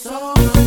So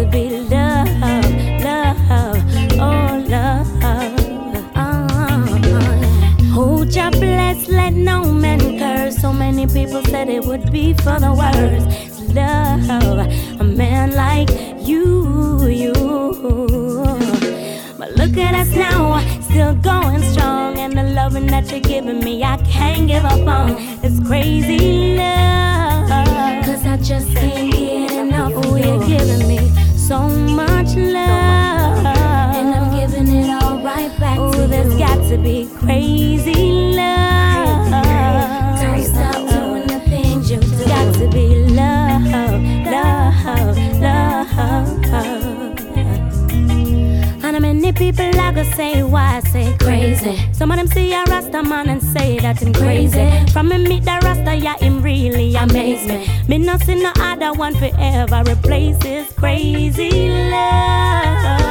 to be love, love, oh love. Uh-huh. Hold Jah bless, let no man curse. So many people said it would be for the worse. Love a man like you, you. But look at us now, still going strong, and the loving that you're giving me, I can't give up on. It's crazy love, cause I just can't get enough. of You're giving me so much love. And I'm giving it all right back Ooh, to you. Oh, there's got to be crazy love. many people I go say why say crazy. Some of them see a Rasta man and say that crazy. From me meet that Rasta, yeah, him really amaze me. Me not see no other one forever replaces crazy love.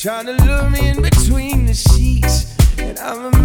Trying to lure me in between the sheets. And I'm a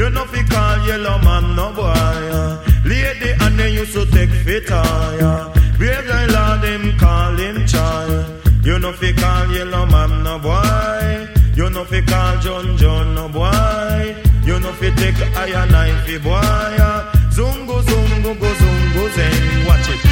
You know fi call Yellowman no boy. Lady and they used to take fit tire. Brave guy lord them call him child. You know fi call Yellowman no boy. You know fi call John John no boy. You know fi take iron knife boy. Zungo zungo go zungo zen. Watch it.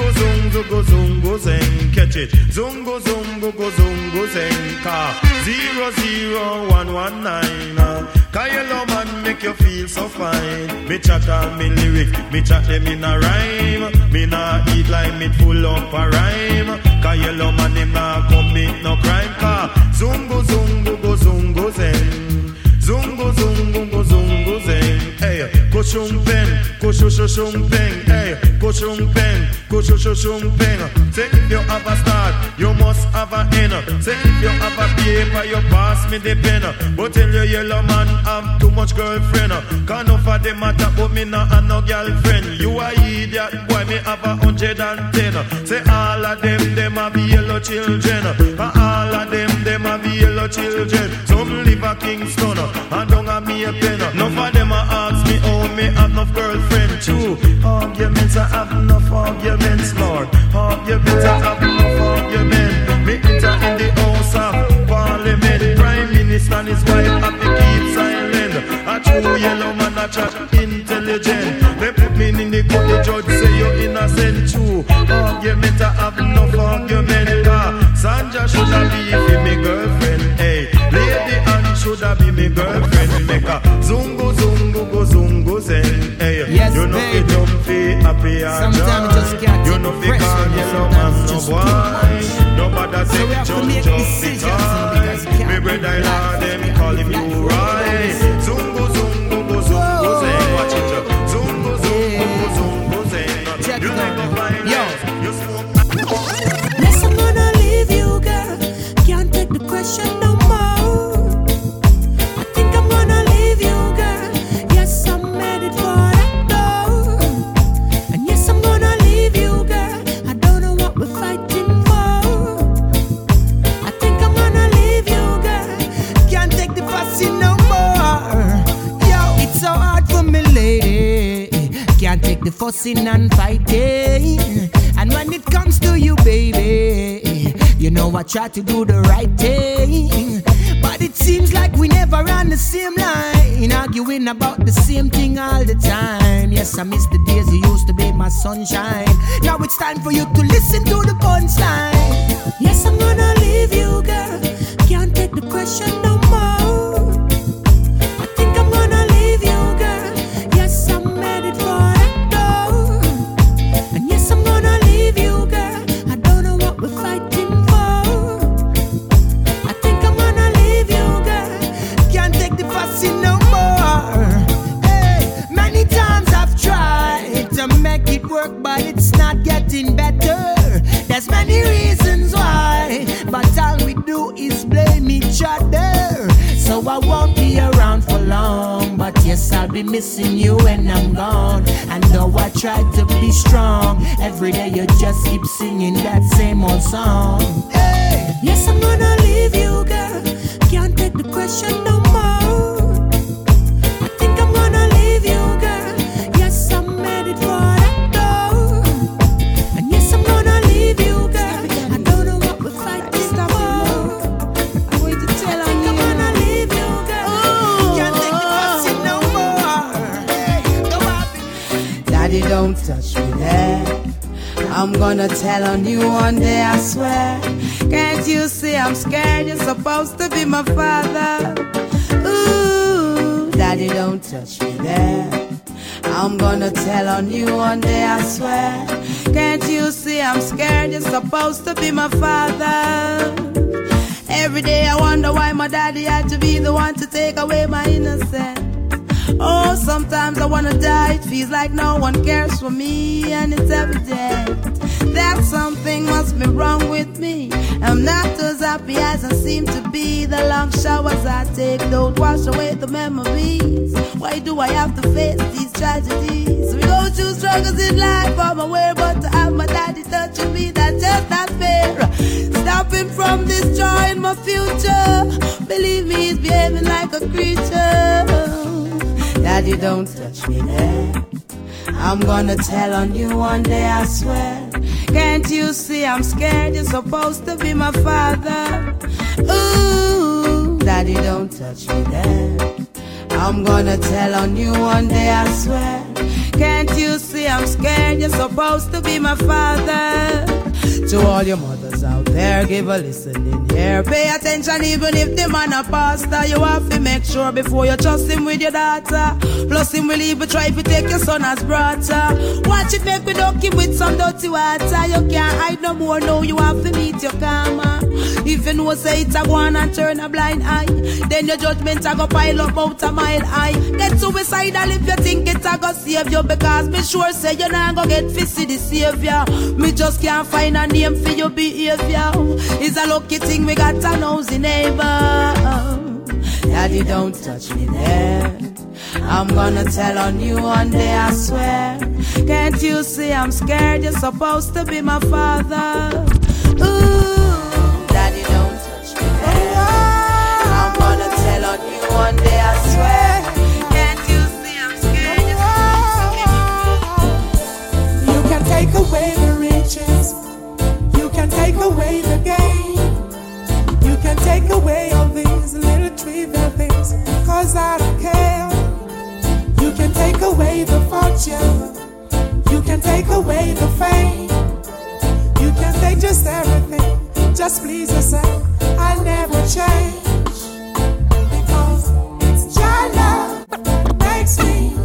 Zungo zungo go zungo zen. Catch it. Zungo zungo go zungo zen. Car zero zero one one nine. Ah. Cause Yellowman make you feel so fine. Me chat on me lyric, me chat them in a rhyme. Me nah eat like me full up a rhyme. Yellowman him nah commit no crime. Cause zungo zungo go zungo zen. Zungo zungo go zungo zen. Hey, kushung pen, kushushung peng. Hey, kushung pen, kushushung peng. Say if you have a start, you must have a end. Say if you have a paper, you pass me the pen. But tell your yellow man have too much girlfriend. Can't no for them matter, but me not have no girlfriend. You a idiot, boy, me have a hundred and ten. Say all of them, them have yellow children. And all of them, them have yellow children. Some live a Kingston, and don't pen. None of them a ask me, oh, me have no girlfriend. True, arguments, I have enough arguments, Lord. Arguments, I have enough arguments. Me enter in the house of parliament. Prime Minister and his wife have to keep silent. A true Yellowman, a chat intelligent. They put me in the court, the judge say you're innocent. True, argument, I have enough argument. Ah, Cause Sandra should have be Anne should have be me girlfriend. Make a zungo, zungo, go zungo zen. Hey, Yes, you know baby. jump fi happy and Sometimes you just can't You know the pressure, call and yellow man no boy. Nobody So we say to jump, jump decisions, fi and because toy. we can't Me brother life Lord them is call him you right. Can't take the fussing and fighting. Eh? And when it comes to you, baby, you know I try to do the right thing. But it seems like we never on the same line, arguing about the same thing all the time. Yes, I miss the days you used to be my sunshine. Now it's time for you to listen to the punchline. Yes, I'm gonna leave you, girl. Can't take the question no more. Other. So I won't be around for long, but yes, I'll be missing you when I'm gone. And though I try to be strong, every day you just keep singing that same old song. Hey. Yes, I'm gonna leave you, girl. Can't take the question no I'm gonna tell on you one day, I swear. Can't you see I'm scared? You're supposed to be my father. Ooh, Daddy, don't touch me there. I'm gonna tell on you one day, I swear. Can't you see I'm scared? You're supposed to be my father. Every day I wonder why my daddy had to be the one to take away my innocence. Oh, sometimes I wanna die. It feels like no one cares for me, and it's evident that something must be wrong with me. I'm not as happy as I seem to be. The long showers I take don't wash away the memories. Why do I have to face these tragedies? We go through struggles in life, I'm aware, but to have my daddy touching me, that's just not fair. Stopping from destroying my future. Believe me, he's behaving like a creature. Daddy, don't touch me there. I'm gonna tell on you one day, I swear. Can't you see I'm scared? You're supposed to be my father. Ooh, Daddy, don't touch me there. I'm gonna tell on you one day, I swear. Can't you see I'm scared? You're supposed to be my father. To all your mothers out there, give a listening here. Pay attention, even if the man a pastor. You have to make sure before you trust him with your daughter. Plus, him will even try to take your son as brother. Watch it make me duck him with some dirty water. You can't hide no more, no, you have to meet your karma. If you say it's a one and turn a blind eye, then your judgment a go pile up out a mile high. Get suicidal if you think it's a go save you, because me sure say you're not gonna get fishy the savior. Me just can't find a name for your behavior. It's a lucky thing we got a nosy neighbor. Daddy, don't touch me there. I'm gonna tell on you one day, I swear. Can't you see I'm scared? You're supposed to be my father. Ooh, Daddy, don't touch me there. I'm gonna tell on you one day, away the game. You can take away all these little trivial things. Cause I don't care. You can take away the fortune. You can take away the fame. You can take just everything. Just please yourself. I'll never change. Because it's your love makes me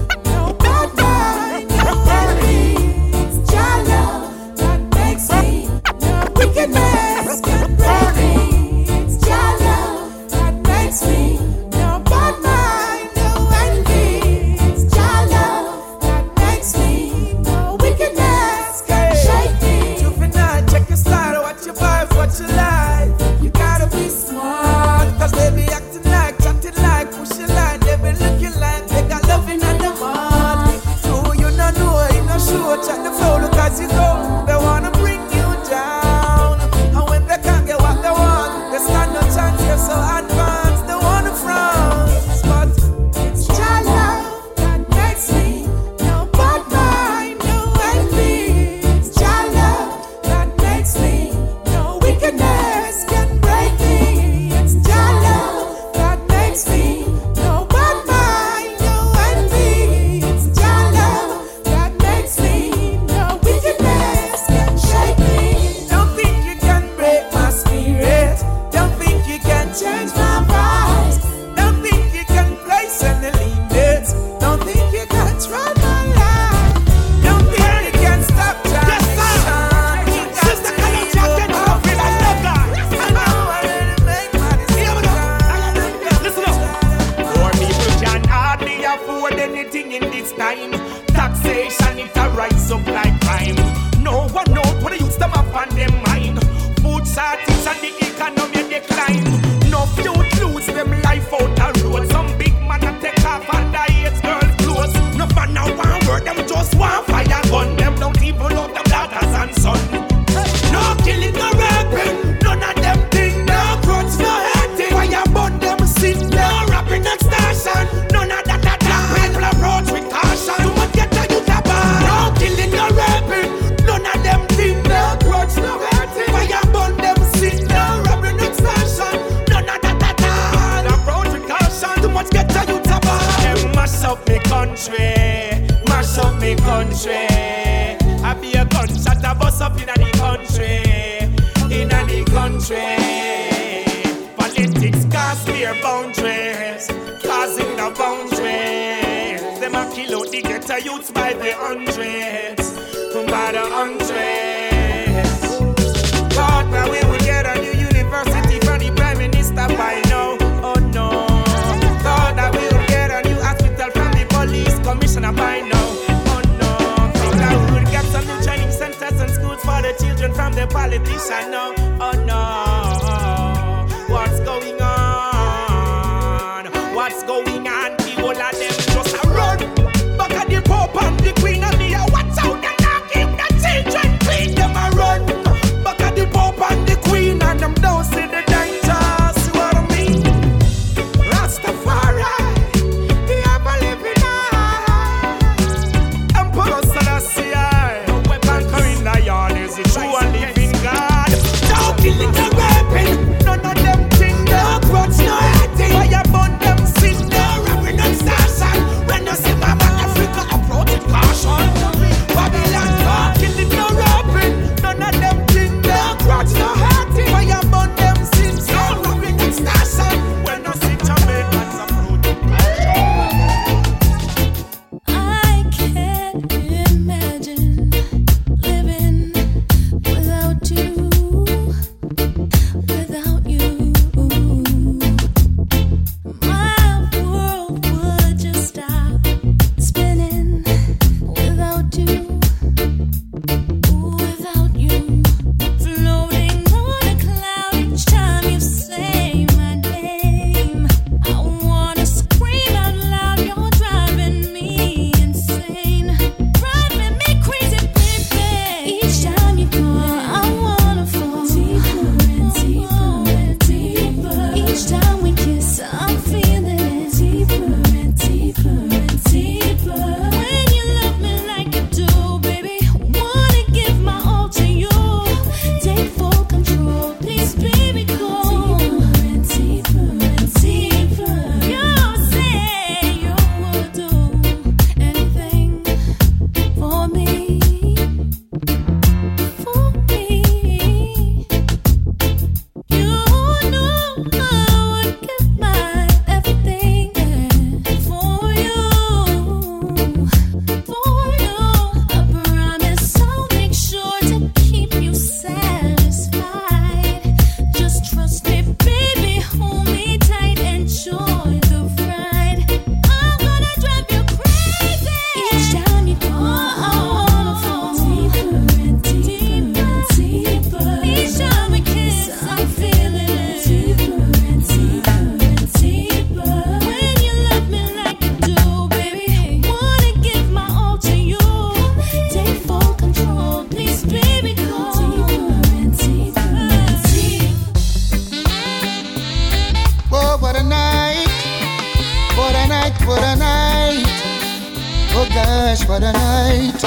gosh, what a night.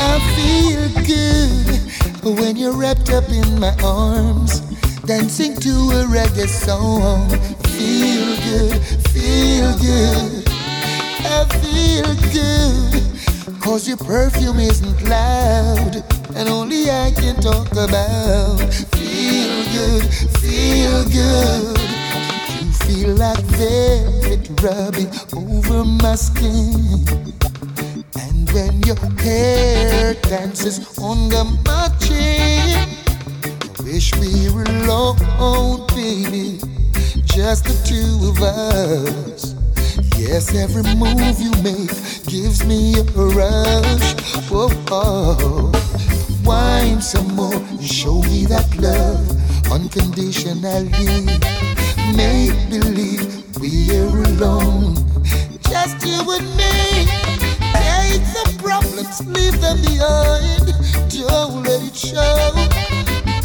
I feel good when you're wrapped up in my arms, dancing to a reggae song. Feel good, feel good. I feel good, cause your perfume isn't loud, and only I can talk about. Feel good, feel good. Feel like velvet rubbing over my skin. When your hair dances under my chin, I wish we were alone, baby. Just the two of us. Yes, every move you make gives me a rush. Whoa, oh. Wine some more and show me that love unconditionally. Make believe we're alone, just you and me. Leave them behind. Don't let it show.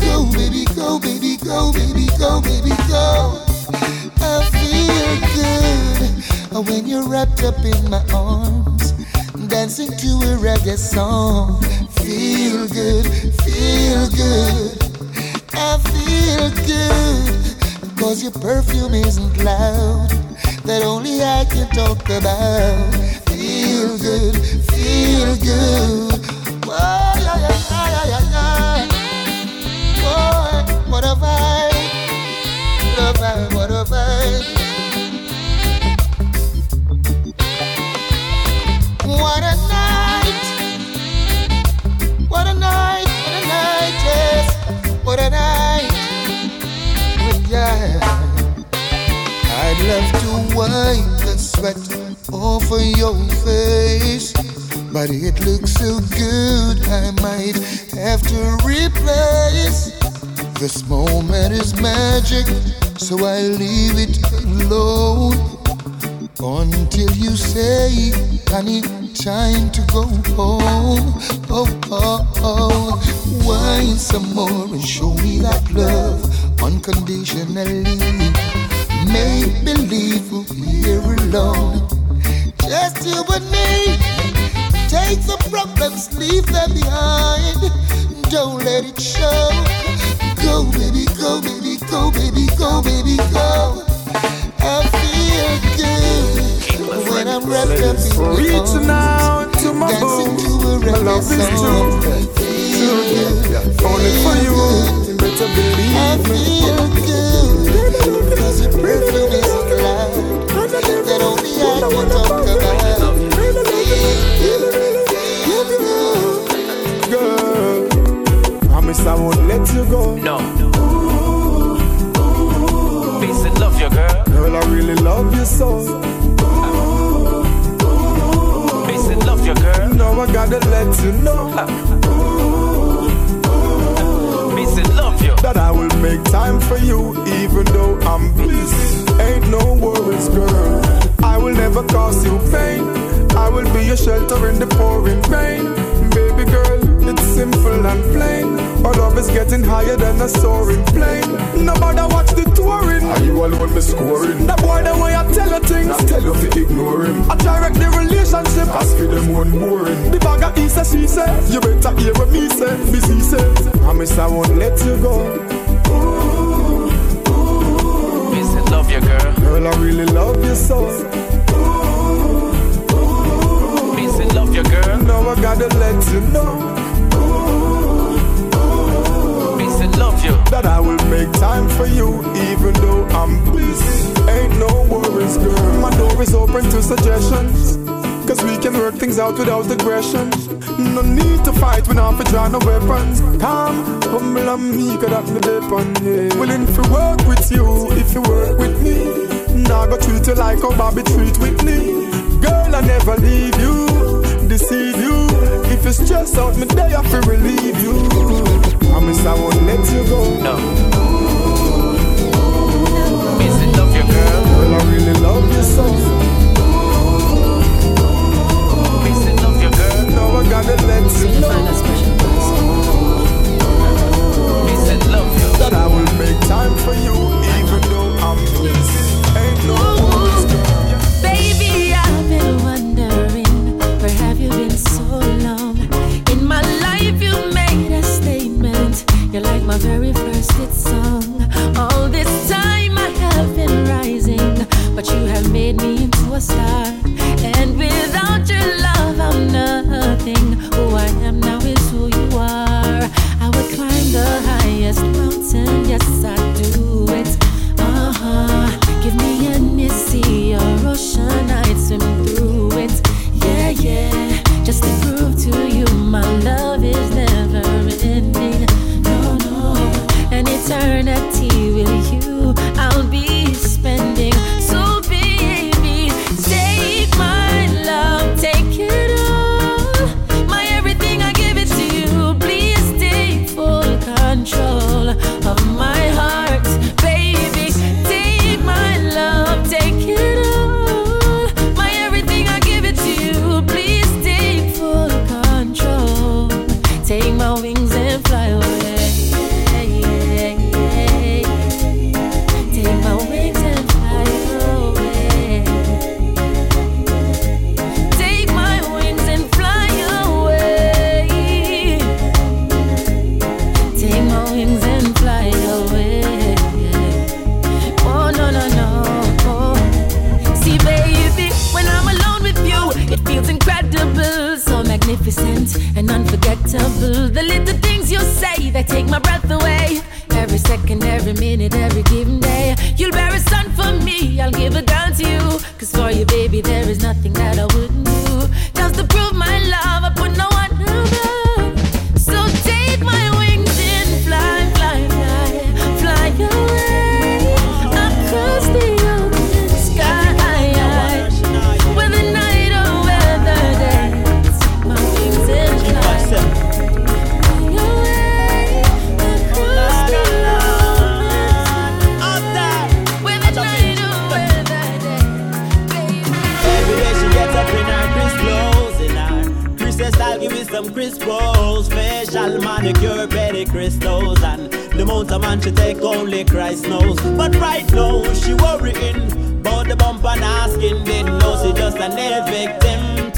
Go, baby, go, baby, go, baby, go, baby, go. I feel good when you're wrapped up in my arms, dancing to a reggae song. Feel good, feel good. I feel good, cause your perfume isn't loud, that only I can talk about. Feel good, feel good. Whoa, yeah, yeah, yeah, yeah, yeah. Boy, oh, what a vibe, what a vibe, what a vibe. What a night, what a night, what a night, yes, what a night. Oh, Yeah, I'd love to wipe the sweat off of your face, but it looks so good I might have to replace. This moment is magic, so I leave it alone until you say, honey, time to go home. Oh, oh, oh. Wine some more and show me that love unconditionally. Make believe we're alone. Just you and me. Take the problems, leave them behind. Don't let it show. Go, baby, go, baby, go, baby, go, baby, go. I feel good when I'm wrapped up in your Reaching out to my dancing bone. to a My love is true. Feel good, Only for you. You better believe me. feel good because your perfume is that only I can talk about. I won't let you go. No. Peace and love you, girl. Girl, I really love you so. Peace and love you, girl. Now I gotta let you know Peace and love you. that I will make time for you, even though I'm busy. Ain't no worries, girl. I will never cause you pain. I will be your shelter in the pouring rain. Baby girl, it's simple and plain. Our love is getting higher than a soaring plane. Nobody watch the touring. Are you alone, me scoring? That boy, the way I tell you things. I tell you to ignore him. I direct the relationship. Ask for them one boring. The bag of he say, she say. You better hear what me say. Me see say. Promise I won't let you go. Peace and love you, girl. Girl, I really love you so. Peace and love you, girl. Now I gotta let you know you. that I will make time for you, even though I'm busy. Ain't no worries, girl. My door is open to suggestions. Cause we can work things out without aggression. No need to fight when I draw no weapons. Calm, humble and meek, that me depend. Yeah. Willing to work with you if you work with me. Now go treat you like how Bobby treat Whitney. Girl, I never leave you, deceive you. If you stress out, me day I feel relieve you. Promise I won't let you go. No. Peace and love you, girl. Girl, I really love you so. Peace and love you, girl. Now I gotta let you know Peace and love you. that I will make time for you, even though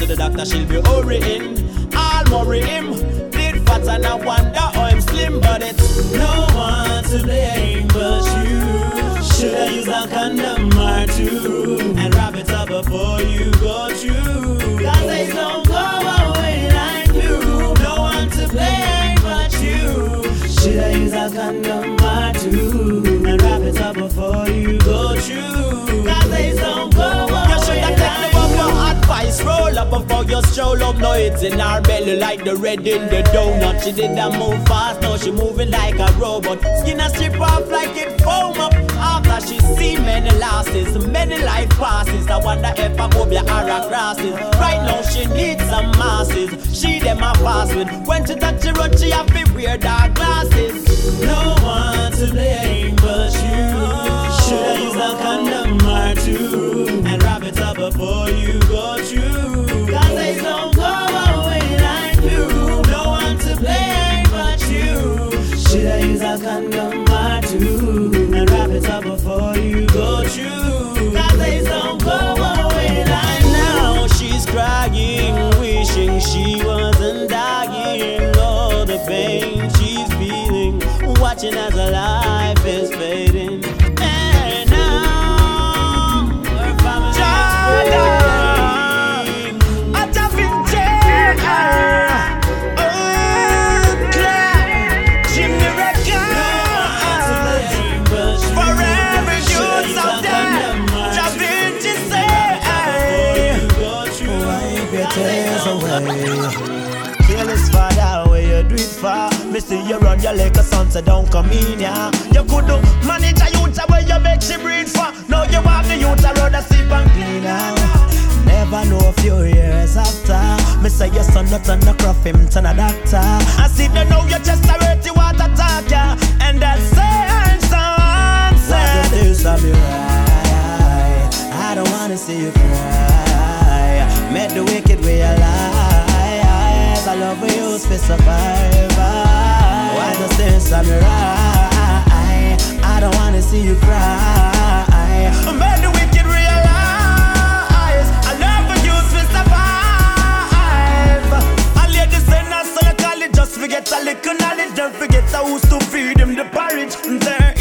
To the doctor she'll be worrying. I'll worry him. Did fat and I wonder how I'm slim But it's no one to blame but you. Should I use a condom or two? And wrap it up before you go through. Cause they don't go away like you. No one to blame but you. Should I use a condom or two? And wrap it up before you go through. Cause they don't up before you stroll up No it's in our belly like the red in the donut. She did that move fast Now she moving like a robot. Skin a strip off like it foam up. After she see many losses Many life passes I wonder if I hope you are a crosses Right now she needs some masses. She them a fast with. When she touch the road she have to wear dark glasses. No one to blame but you. Should I use a condom or two And wrap it up before you go through wasn't dying. All the pain she's feeling Watching as her life see you run your a son, so don't come in ya. You could do manage a youth where you make she breathe for. Now you want the youth around the sleep and clean her. Never know a few years after. Me say your son not on the crop him turn a doctor. I see the know you just a dirty water talk ya, and that's saying something. What is this of your eye? I don't wanna see you cry. Met the wicked realize I love we use for survive. Why this of your eye? I don't wanna see you cry. Met the wicked realize I love we use for survive. I lay the sinners you call it just forget a little knowledge. Don't forget I used to feed him the porridge. There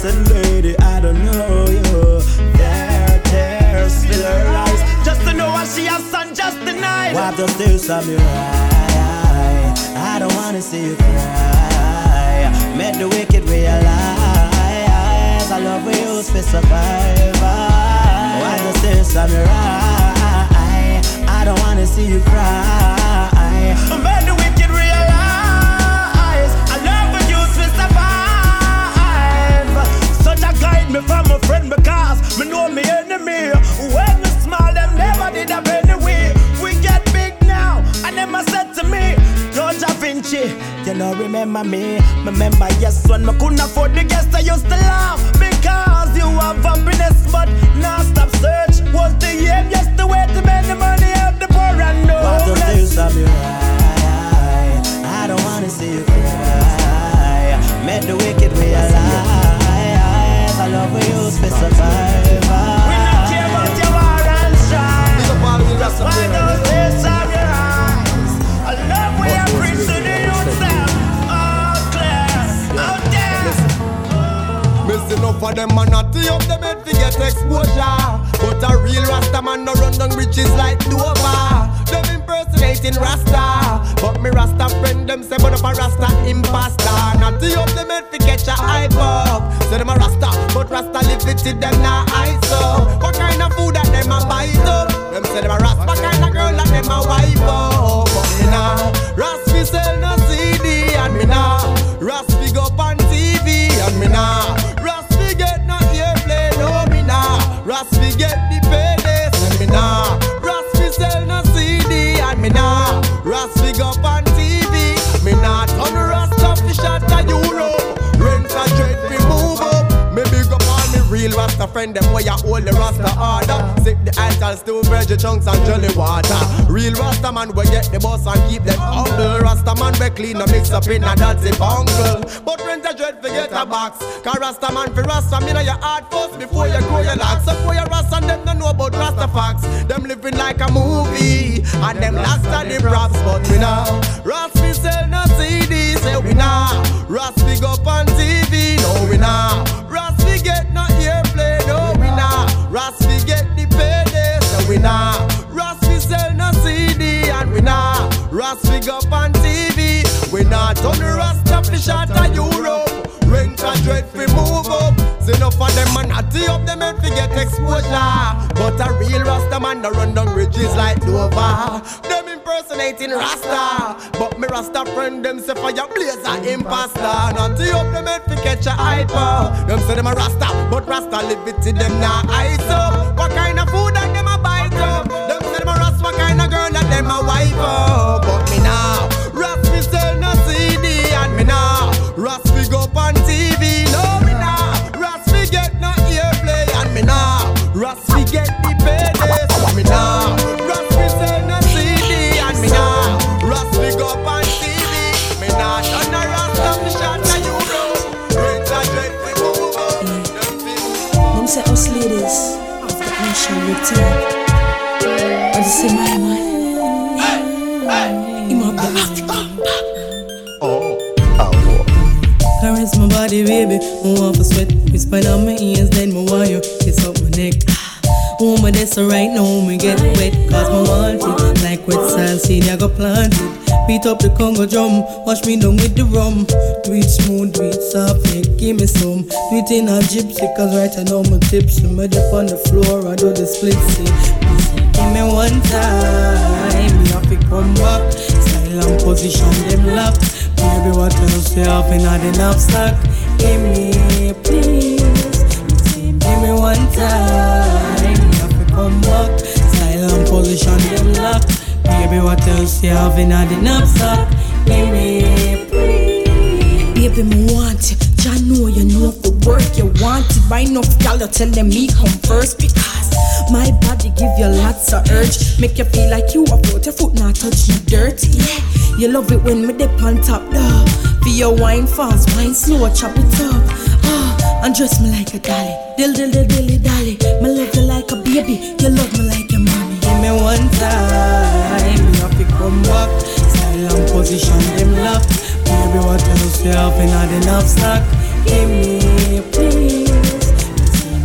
Said, "Lady, I don't know you." There, tears fill her eyes, just to know what she has done just tonight. Wipe the tears from your eye. I don't wanna see you cry. Met the wicked realize I love we use for survive. Wipe the tears from your eye. I don't wanna see you cry. Met the wicked Guide me from a friend because me know me enemy. When me small, them never did a penny way. We get big now, and them a said to me, George Da Vinci, you know remember me. Remember yes when me couldn't afford the guests, I used to laugh because you have happiness, but now stop search was the aim. Yes, the way to make the money of the poor and no. of your eye? I don't wanna see you cry. Met the wicked realize I love we use for survive. We don't care about your war and strife. Why those tears of your Cause enough of them man not up them head to get exposure. But a real Rasta man no run down riches like Dover. Them impersonating Rasta. But me Rasta friend them say but up a Rasta imposter. Not up them head to get your hype up. Say them a Rasta, but Rasta live it till them not eyes up. What kind of food that them a bite up? Them say them a Rasta, what kind of girl that them a wipe up? But me nah, Rasta sell no CD and me nah, Rasta big up on TV and me nah, Rasta get the paydays and me nah, Rasta sell no CD and me nah, Rasta big up on TV, me nah turn Rasta fi shot a Europe, rent a jet fi move up, me big up on me real Rasta friend them where you hold the Rasta order, sip the altars to veggie chunks and jelly water, real Rasta man we get the boss and keep them humble, Rasta man we clean and mix up in a dirty bungle, but rent a jet get box, cause Rasta man fi Rasta me know your heart first before you grow your locks, so for your Rasta and them don't know about Rasta facts, them living like a movie, and them Rasta the props, but we now, Rasta we sell no CD, say we now, Rasta big up on TV, no we now, Rasta we get no airplay, no we now, Rasta we get the paydays, no we now, Rasta we sell no CD, and we now, Rasta big up on TV, we now turn the Rasta fi shot a Europe, rent a dread fi move up. See enough of them man tee up them head fi get exposure, but a real Rasta man no run down ridges like Dover. Them impersonating Rasta, but me Rasta friend them say fire blazer imposter. Not tee up them head fi catch a hyper. Them say them a Rasta, but Rasta live it till them not ice up. What kind of food that them a bite up? Them say them a Rasta, what kind of girl that them a wife up? I just say my man. Him have the African Caress my body, baby. I want to sweat. Whisper on my ears, then want you kiss up my neck. Oh, my that's right now, me get wet. Cause my want it. Like wet sand I go plant it. Beat up the Congo drum, wash me down with the rum. Do it smooth, do it soft, yeah, give me some. Do it in a gypsy, cause right I know my tips. Me dip on the floor, I do the split. Give me one time, me have to come back. Style and position, them lock. Baby, what else you have in the knapsack? Give me, please. Give me one time, come back. Style position, them lock. Baby, what else you have in the knapsack? Give me, please. Baby, me want you. Jah know you know the work you want it. By enough gal, you tell them me come first because my body give you lots of urge. Make you feel like you a float, your foot not touch no dirt. Yeah, you love it when me dip on top, though. For your wine fast, wine slow, chop it up. Ah, and dress me like a dolly. Dill, dill, dill, dilly, dolly. Me baby. You love me like your mommy. Give me one time, me have to come back. Style and position, them lock. Baby, what else you have in the knapsack? Give me, please.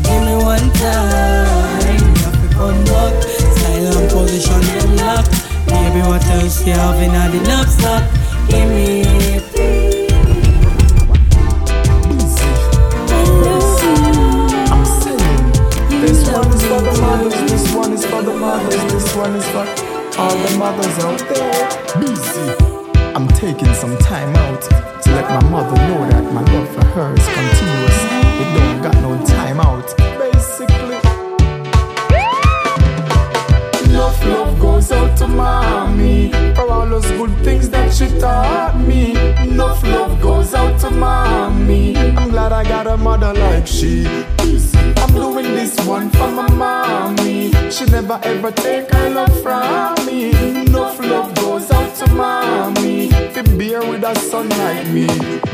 Give me one time, me have to come back. Style and position, them lock. Baby, what else you have in the knapsack? Give me, one is for all the mothers out there. Busy. I'm taking some time out to let my mother know that my love for her is continuous. It don't got no time out. Basically, Love, love goes out to mommy for all those good things that she taught me. Enough love goes out to mommy. I'm glad I got a mother like she. I'm doing this one for my mommy. She never ever take her love from me. Enough love goes out to mommy. Fi bear with a son like me.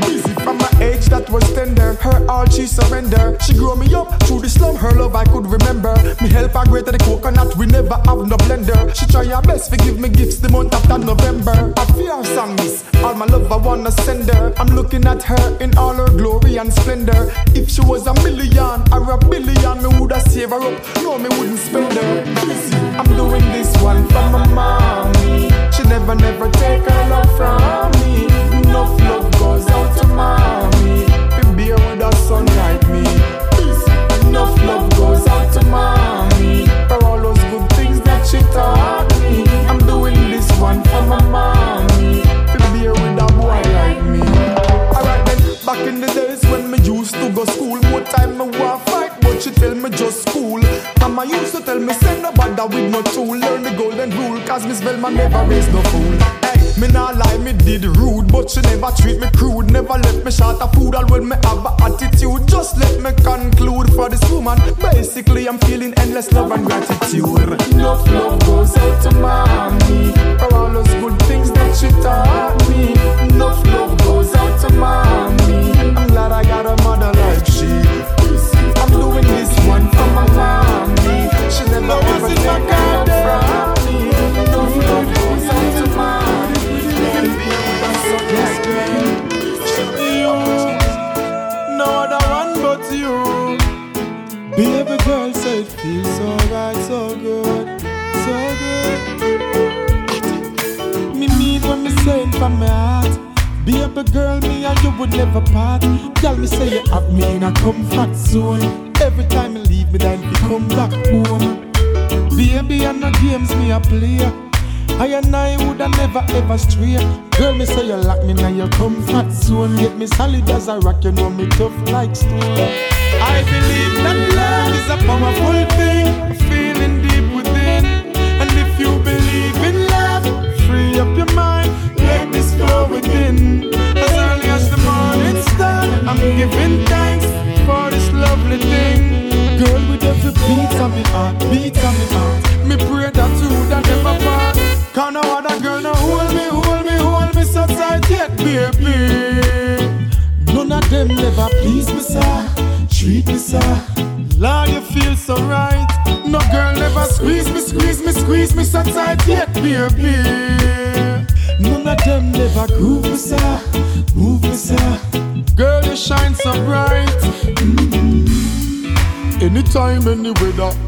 Busy from my age that was tender. Her all she surrender. She grew me up through the slum. Her love I could remember. Me help her greater the coconut. We never have no blender. She try her best to give me gifts the month after November. I fear song miss. All my love I wanna send her. I'm looking at her in all her glory and splendor. If she was a million or a billion, me woulda save her up. No, me wouldn't spend her. I'm doing this one for my mommy. Never, never take her love from me. Enough love Mama used to tell me send no bother with no tool, learn the golden rule, cause Miss Velma never raised no fool. Hey, me nah lie, me did rude, but she never treat me crude, never let me short of food, all when me have a attitude. Just let me conclude for this woman. Basically, I'm feeling endless love and gratitude. Enough love goes out to mommy for all those good things that she taught me. Enough love goes out to mommy. Rock, you know me tough like stone.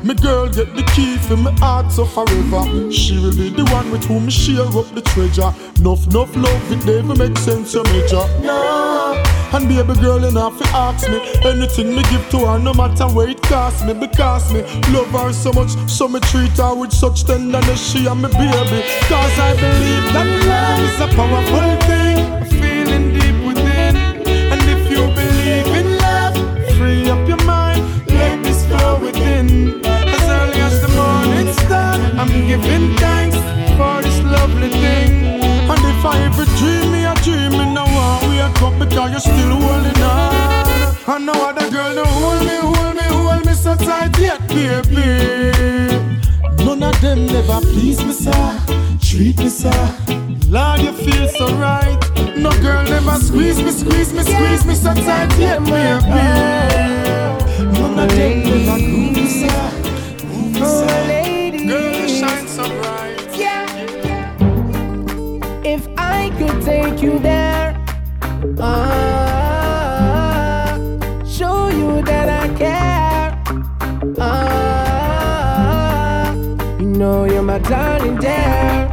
Me girl get the key for my heart so forever. She will be the one with whom me share up the treasure. Nuff, nuff love, it never make sense, you major. No. And baby girl, you know, fi ask me anything me give to her, no matter where it cost me, because me love her so much, so me treat her with such tenderness. She and me baby, cause I believe that love is a powerful thing, I'm giving thanks for this lovely thing. And if I ever dream me a dream, me now want wake up because you're still holding on. And no other girl no hold me, hold me, hold me so tight yet, baby. None of them never please me, sir. Treat me, sir. Lord, you feel so right. No girl never squeeze me, squeeze me, squeeze me so tight yet, baby. None of them never groove me, sir. Take you there, ah, show you that I care, ah, you know you're my darling there,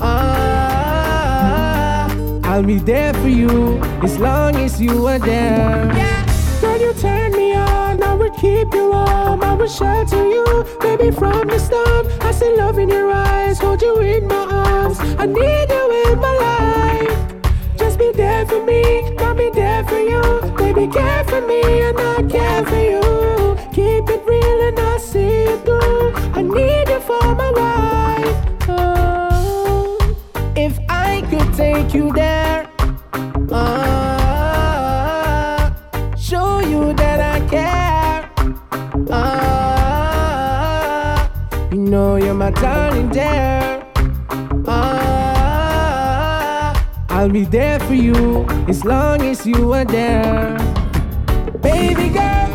ah, I'll be there for you as long as you are there. Yeah. Girl, you turn me on, I will keep you warm, I will shelter you, baby, from the storm. I see love in your eyes, hold you in my arms. I need live my life. Just be there for me, not be there for you. Baby, care for me and not care for you. Keep it real and I see it through. I need you for my life. Oh. If I could take you there, ah, show you that I care. Ah, you know you're my darling there. I'll be there for you as long as you are there. Baby girl,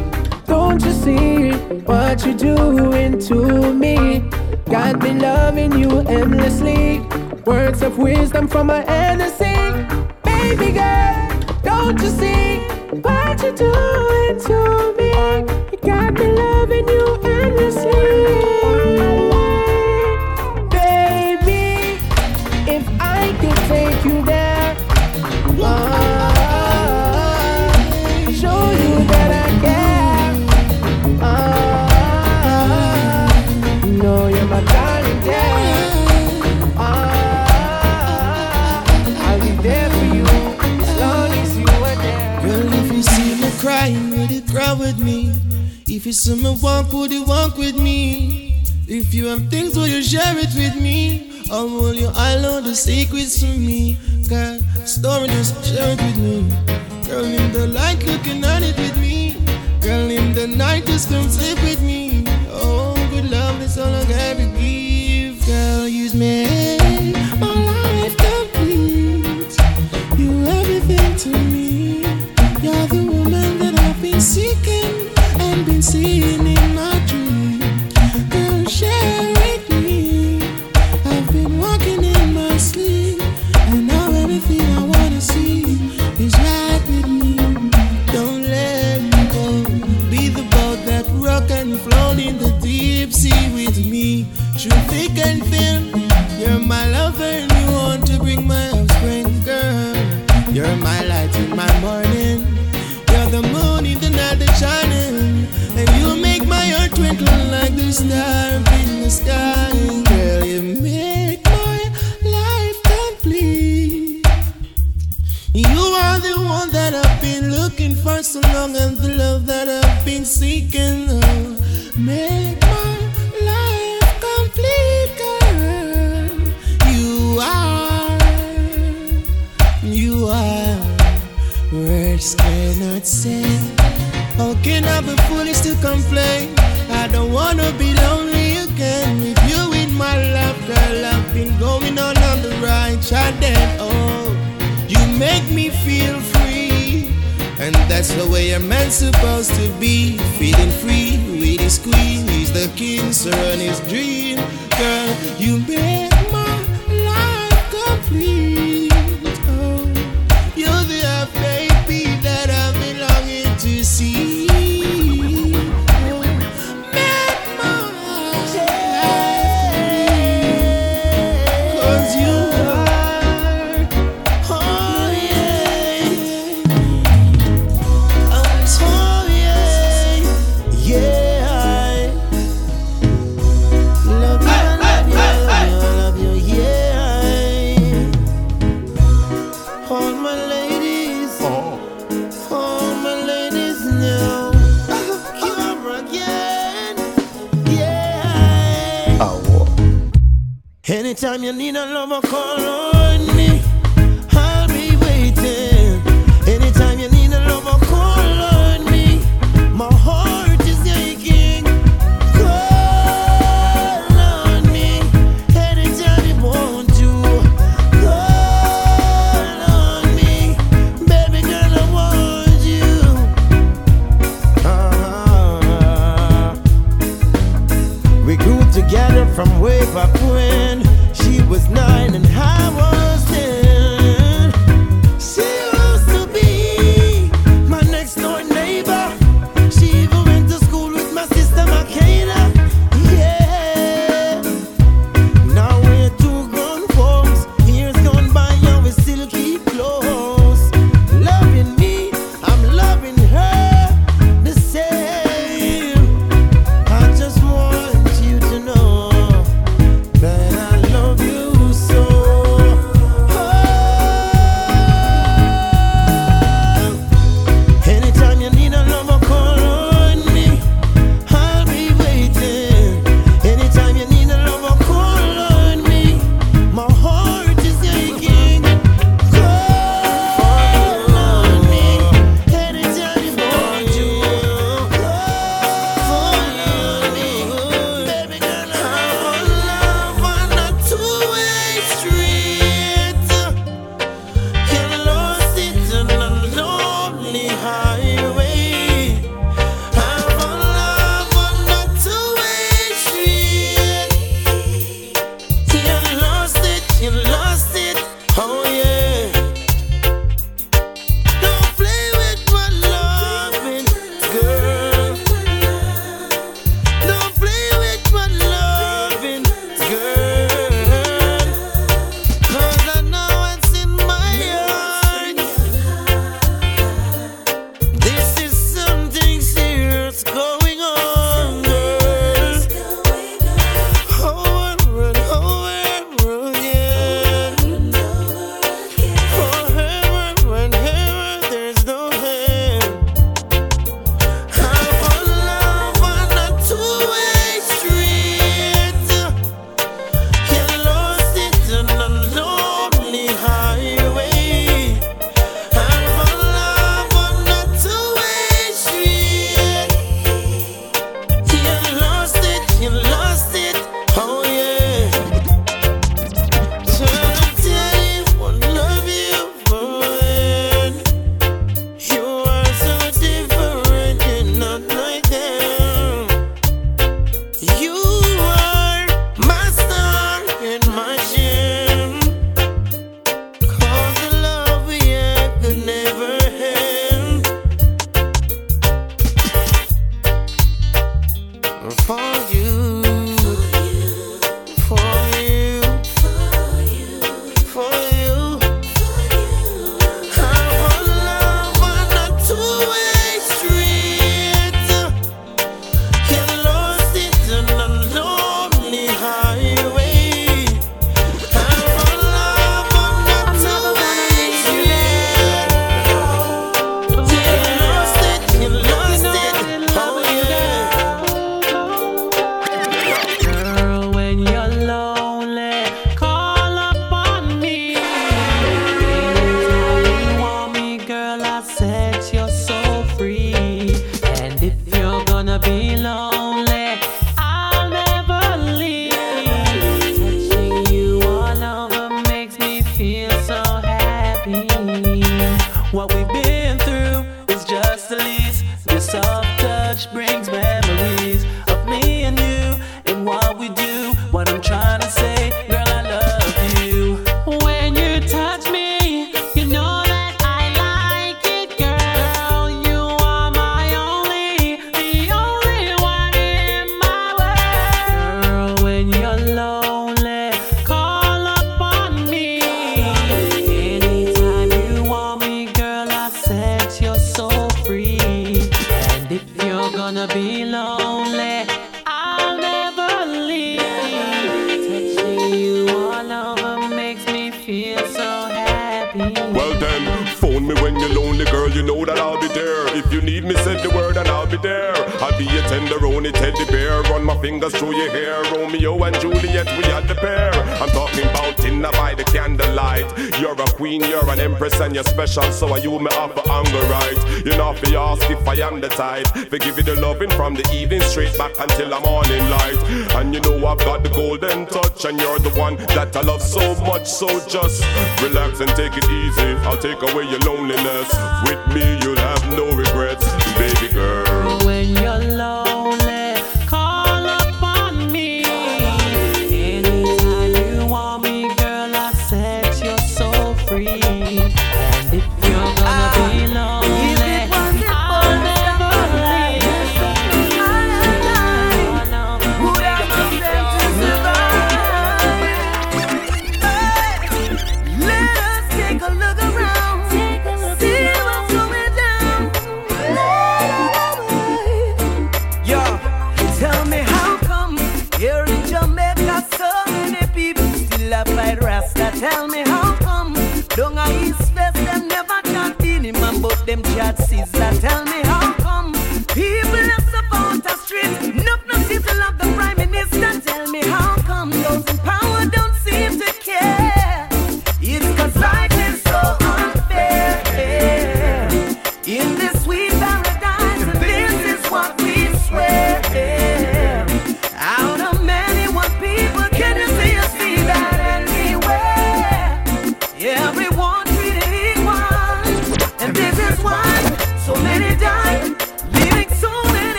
don't you see what you're doing to me? Got me loving you endlessly. Words of wisdom from my Hennessy. Baby girl, don't you see what you're doing to me? You got me loving. If you see me walk, would you walk with me? If you have things, will you share it with me? Or will you unload the secrets from me? girl. story just share it with me. Girl in the light, looking at it with me. Girl in the night. dancing in my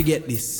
forget this.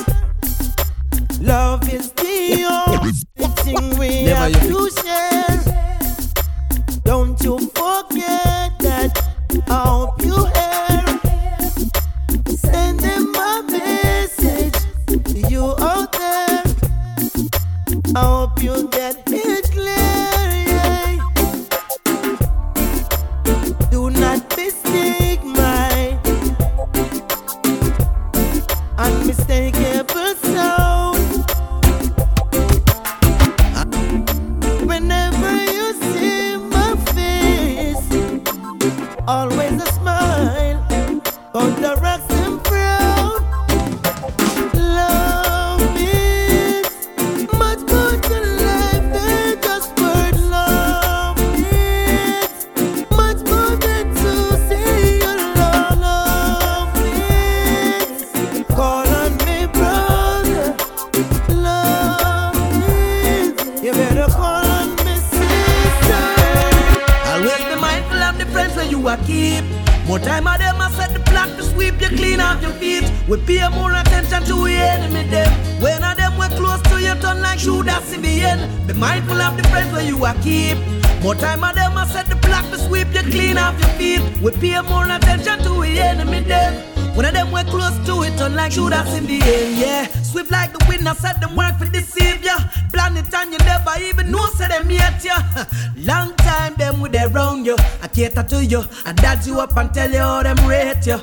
Are keep. More time of them, I set the block to sweep you clean off your feet. We pay more attention to the enemy them. When of them we're close to you, turn like shoot the end. Be mindful of the friends that you are keep. More time of them, I set the block to sweep you clean off your feet. We pay more attention to the enemy them. When of them we're close to it, turn like shoot that's in the air, Yeah, swift like the wind, I said them work for deceive ya. Plan it and you never even know, say them yet ya. Long time them with around you. I cater to you, I dodge you up and tell you how them rate you.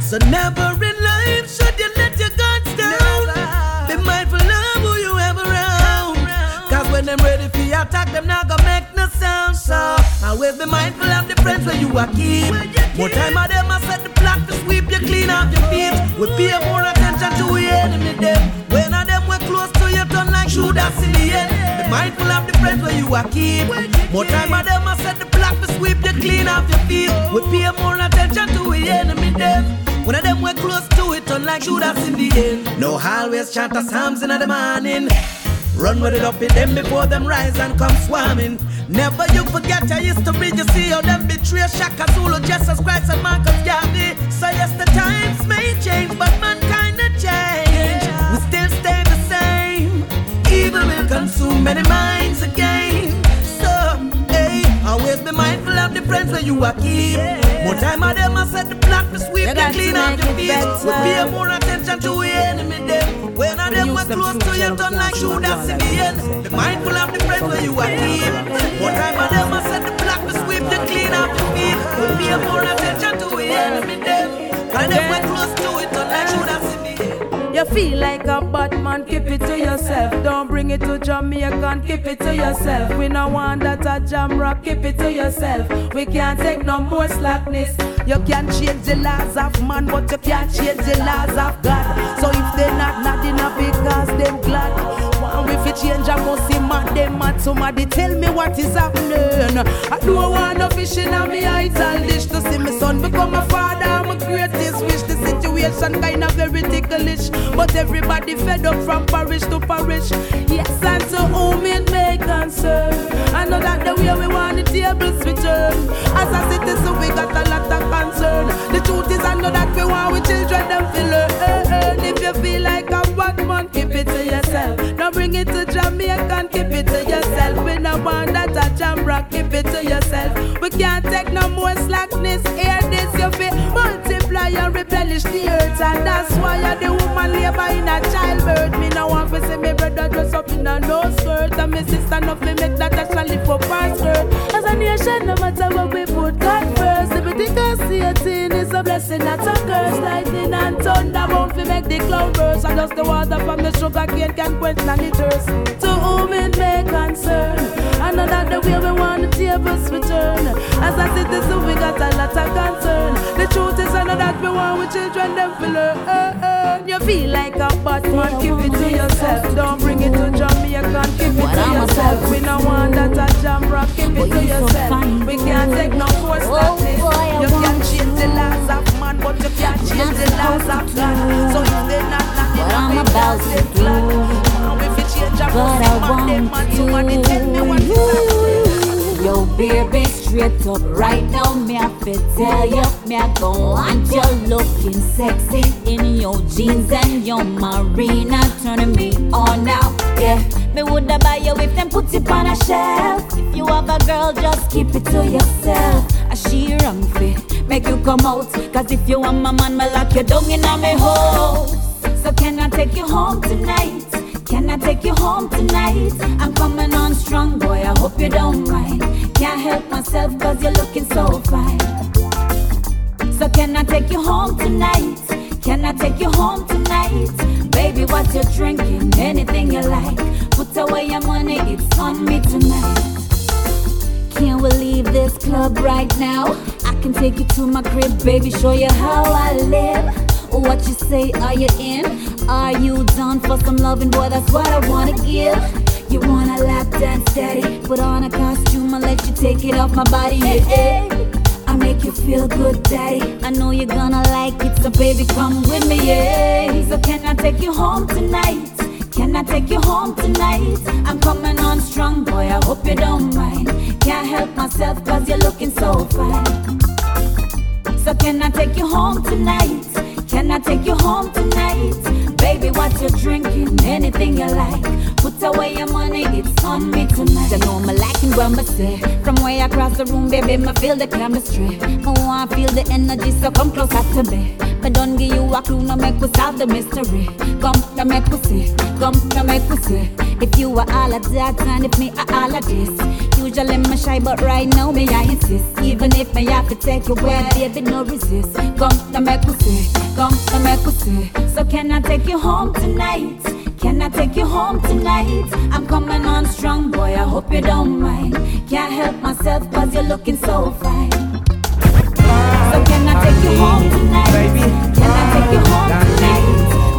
So never in life should you let your guards down. Be mindful of who you have around. Cause when them ready for your attack, them not gonna make no sound. So always be mindful of the friends where you are keep. More time of them, I set the block to sweep you clean off your feet. We pay more attention to the enemy them. When of them we're close to you, turn like shooters in the end. Be mindful of the friends where you are keep. More time of them, I set the block to sweep you clean off your feet. We pay more attention to the enemy them. When of them we're close to it, turn like shooters in the end. No always chant a psalms in the morning. Run with it up in them before them rise and come swarming. Never you forget I used to be You see how them betray Shaka Zulu, Jesus Christ and Marcus Garvey. So yes, the times may change, but mankind a change We still stay the same Evil will consume many minds again. So, hey, always be mindful of the friends where you are keep. More time of them I said, the block to sweep clean up the field. We pay more attention to the enemy there when of them were close to you, done like you, like seen the end. Be mindful of the friends where you are keep. One time I them, I set the block to sweep you clean up your feet. Pay more attention to the enemy them. When them were close to it, done like should have seen the end. You feel like a bad man, keep it to yourself. Don't bring it to Jamaican, keep it to yourself. We no want that a Jamrock, keep it to yourself. We can't take no more slackness. You can't change the laws of man, but you can't change the laws of God. So if they not not enough because them glad. One if you change, I must see mad them mad. Somebody tell me what is happening. I don't want no fish in me eyes and dish to see my son become a father. I'm a greatest wish. Situation kind of very ticklish, but everybody fed up from parish to parish. Yes, and to whom it may concern. I know that the way we want the tables return. As a citizen, we got a lot of concern. The truth is, I know that we want we children them feel learn. If you feel like a bad man, keep it to yourself. Don't bring it to Jamaican, keep it to yourself. We no want that a Jamrock, keep it to yourself. We can't take no more slackness. Hear this, you feel and replenish the earth, and that's why you're the woman labor in a childbirth. Me no want to see me brother dress up in a no skirt, and me sister no fi make that actually lift up her. As a nation, no matter what we put God first, think I see a thing, it's a blessing, not a curse. Lightning and thunder won't fi make the cloud burst, and just the water from the sugar cane can quench any thirst. To whom it may concern, I know that the way we want the tables return. As a citizen, we got a lot of concern. The truth is, I know that we want with children, them feel learn. You feel like a bad man, keep it to yourself. Don't bring it to Jamaican, keep it to yourself. We no want that a Jamrock, keep it to yourself. We can't take no more slackness. You can't change the laws of man, but you can't change the laws of God. So if they're not What I'm about to do, but I want to. Yo, baby, straight up right now, me I fit tell you, me I go want you looking sexy in your jeans and your marina, turning me on now. Yeah, me woulda buy you if them put it on a shelf. If you have a girl, just keep it to yourself. I she run fit, make you come out. Cause if you want my man, me lock you down in a me house. So can I take you home tonight? Can I take you home tonight? I'm coming on strong, boy. I hope you don't mind. Can't help myself cause you're looking so fine. So can I take you home tonight? Can I take you home tonight? Baby, what you drinking? Anything you like. Put away your money, it's on me tonight. Can we leave this club right now? I can take you to my crib, baby, show you how I live. What you say, are you in? Are you down for some loving, boy? That's what I wanna give. You wanna lap dance, daddy? Put on a costume, I'll let you take it off my body, yeah. I make you feel good, daddy. I know you're gonna like it, so baby, come with me, yeah. So can I take you home tonight? Can I take you home tonight? I'm coming on strong, boy. I hope you don't mind. Can't help myself, cause you're looking so fine. So can I take you home tonight? Can I take you home tonight? Baby, what you drinking? Anything you like. Put away your money, it's on me tonight. You know me liking what me say. From way across the room, baby, me feel the chemistry. Me want feel the energy, so come closer to me. Me don't give you a clue, no make we solve the mystery. Come, no make we see. Come, no make we see. If you are all of that and if me are all of this. Usually me shy, but right now me I insist. Even if me have to take you where, baby, no resist. Come, no make we see. Come, no make we see. So can I take you home tonight? Can I take you home tonight? I'm coming on strong, boy. I hope you don't mind. Can't help myself, cause you're looking so fine. So can I take you home tonight? Baby, can I take you home tonight?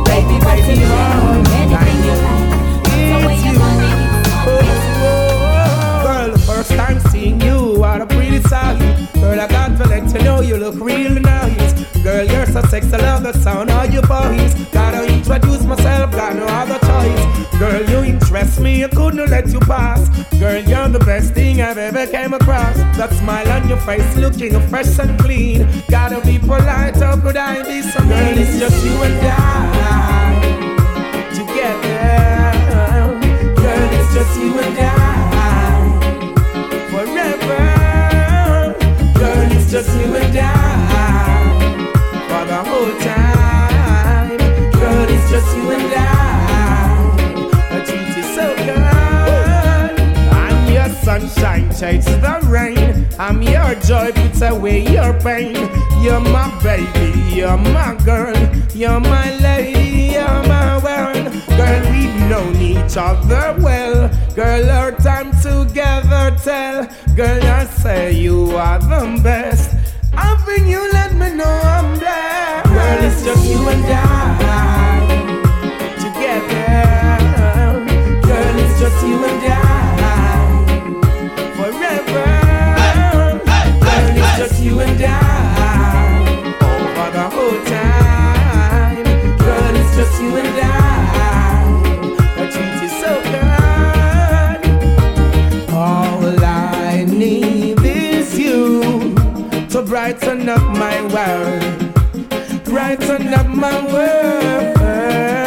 Baby, what you doing? Anything you like. First time seeing you, what a pretty sight. Girl, I got to let you know you look really nice. Girl, you're so sexy, love the sound of your voice. Gotta introduce myself, got no other choice. Girl, you interest me, I couldn't let you pass. Girl, you're the best thing I've ever came across. That smile on your face, looking fresh and clean. Gotta be polite, how could I be so mean? Girl, it's just you and I together. Girl, it's just you and I forever. Girl, it's just you and I for the whole time. Just you and I. I treat you so good. I'm your sunshine, chase the rain. I'm your joy, puts away your pain. You're my baby, you're my girl, you're my lady, you're my world. Girl, we've known each other well. Girl, our time together tell. Girl, I say you are the best. Having you let me know I'm blessed. Girl, it's just you and I just you and I forever. Girl, it's just you and I for the whole time. Girl, it's just you and I. I treat you so good. All I need is you to brighten up my world, brighten up my world.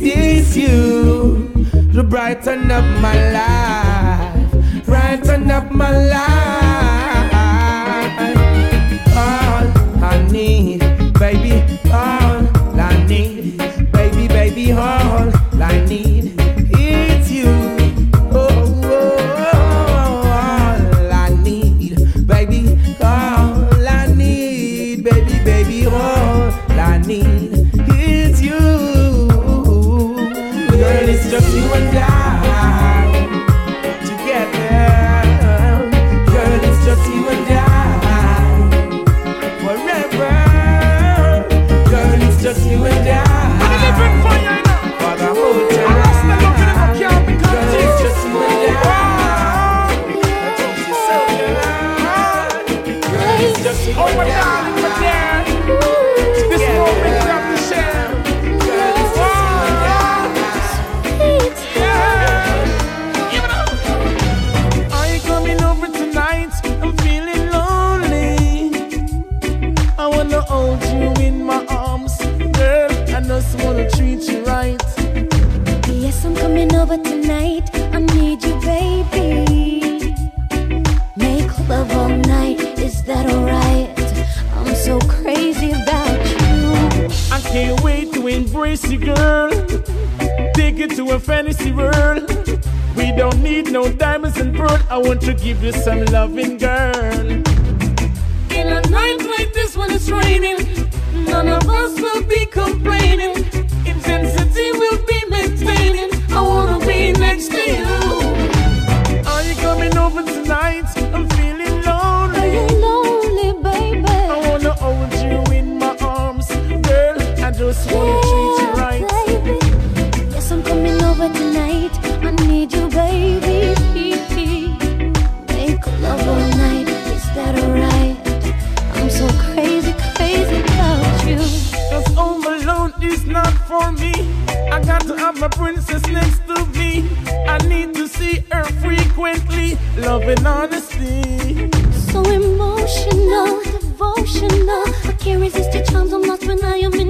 Need is you to brighten up my life, brighten up my life. A fantasy world. We don't need no diamonds and pearl. I want to give you some loving, girl. In a night like this when it's raining, none of us will be complaining. Love and honesty. So emotional, devotional. I can't resist your charms. I'm lost when I am in